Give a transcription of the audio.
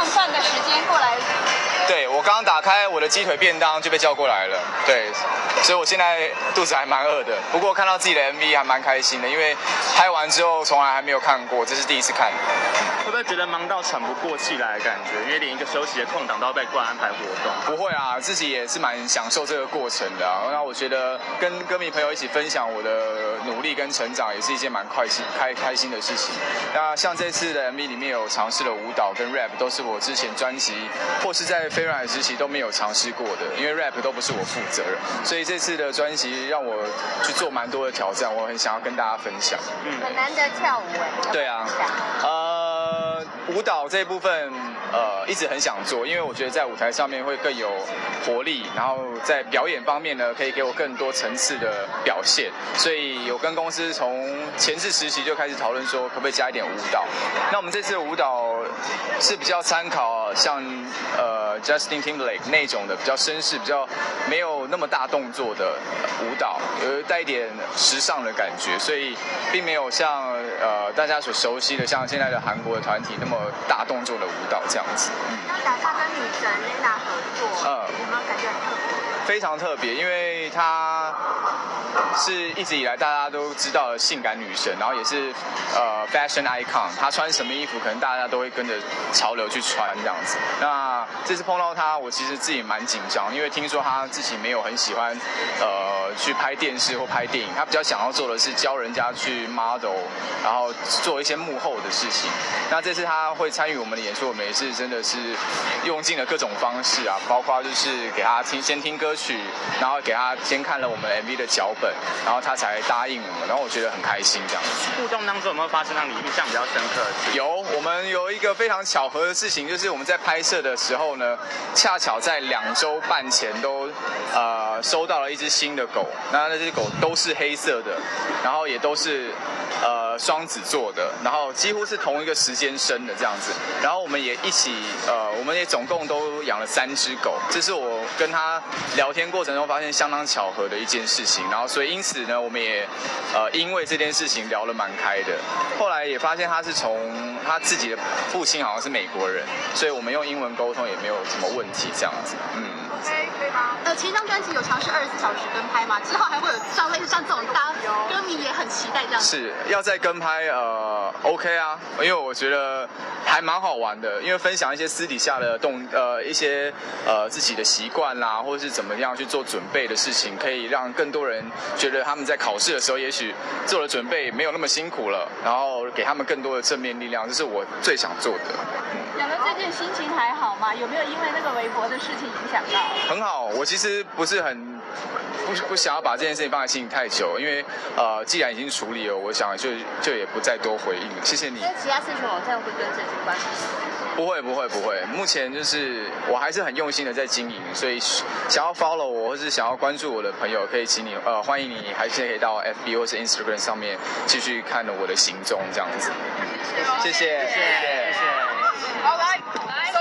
上饭的时间过来。刚刚打开我的鸡腿便当就被叫过来了，对，所以我现在肚子还蛮饿的。不过看到自己的 MV 还蛮开心的，因为拍完之后从来还没有看过，这是第一次看。会不会觉得忙到喘不过气来的感觉？因为连一个休息的空档都要被灌安排活动。不会啊，自己也是蛮享受这个过程的啊。那我觉得跟歌迷朋友一起分享我的努力跟成长，也是一件蛮快心开开心的事情。那像这次的 MV 里面有尝试了舞蹈跟 rap，都是我之前专辑或是在飞软时期都没有尝试过的，因为 rap 都不是我负责任，所以这次的专辑让我去做蛮多的挑战，我很想要跟大家分享。嗯，很难得跳舞哎。对啊，呃，舞蹈这部分呃一直很想做，因为我觉得在舞台上面会更有活力，然后在表演方面呢可以给我更多层次的表现，所以有跟公司从前置实习就开始讨论说可不可以加一点舞蹈。那我们这次的舞蹈是比较参考像呃 Justin Timberlake 那种的比较绅士、比较没有那么大动作的舞蹈，呃带一点时尚的感觉，所以并没有像呃大家所熟悉的像现在的韩国的团体那么大动作的舞蹈这样子。那打算非常特别，因为她是一直以来大家都知道的性感女神，然后也是呃 fashion icon。她穿什么衣服，可能大家都会跟着潮流去穿这样子。那这次碰到她，我其实自己蛮紧张，因为听说她自己没有很喜欢呃去拍电视或拍电影，她比较想要做的是教人家去 model，然后做一些幕后的事情。那这次她会参与我们的演出，我们也是真的是用尽了各种方式啊，包括就是给她听先听歌。然后给他先看了我们 MV 的脚本，然后他才答应我们，然后我觉得很开心这样子。互动当中有没有发生让你印象比较深刻的？有，我们有一个非常巧合的事情，就是我们在拍摄的时候呢，恰巧在两周半前都呃收到了一只新的狗，那那只狗都是黑色的，然后也都是呃双子座的，然后几乎是同一个时间生的这样子，然后我们也一起呃，我们也总共都养了三只狗，这是我跟他聊。天过程中发现相当巧合的一件事情，然后所以因此呢，我们也呃因为这件事情聊得蛮开的。后来也发现他是从他自己的父亲好像是美国人，所以我们用英文沟通也没有什么问题这样子。嗯，可以可以吗？呃，前一张专辑有尝试二十四小时跟拍吗？之后还会有上类似像这种大歌迷也很期待这样。是要再跟拍呃 OK 啊，因为我觉得还蛮好玩的，因为分享一些私底下的动呃一些呃自己的习惯啦，或者是怎么。样去做准备的事情，可以让更多人觉得他们在考试的时候，也许做了准备没有那么辛苦了，然后给他们更多的正面力量，这是我最想做的。两个最近心情还好吗？有没有因为那个微博的事情影响到？很好，我其实不是很不不想要把这件事情放在心里太久，因为呃，既然已经处理了，我想就就也不再多回应了。谢谢你。那其他社群网站会跟这些关系？不会不会不会，目前就是我还是很用心的在经营，所以想要 follow 我或是想要关注我的朋友，可以请你呃欢迎你，还是可以到 FB 或是 Instagram 上面继续看我的行踪这样子。谢谢谢谢谢谢。好来来。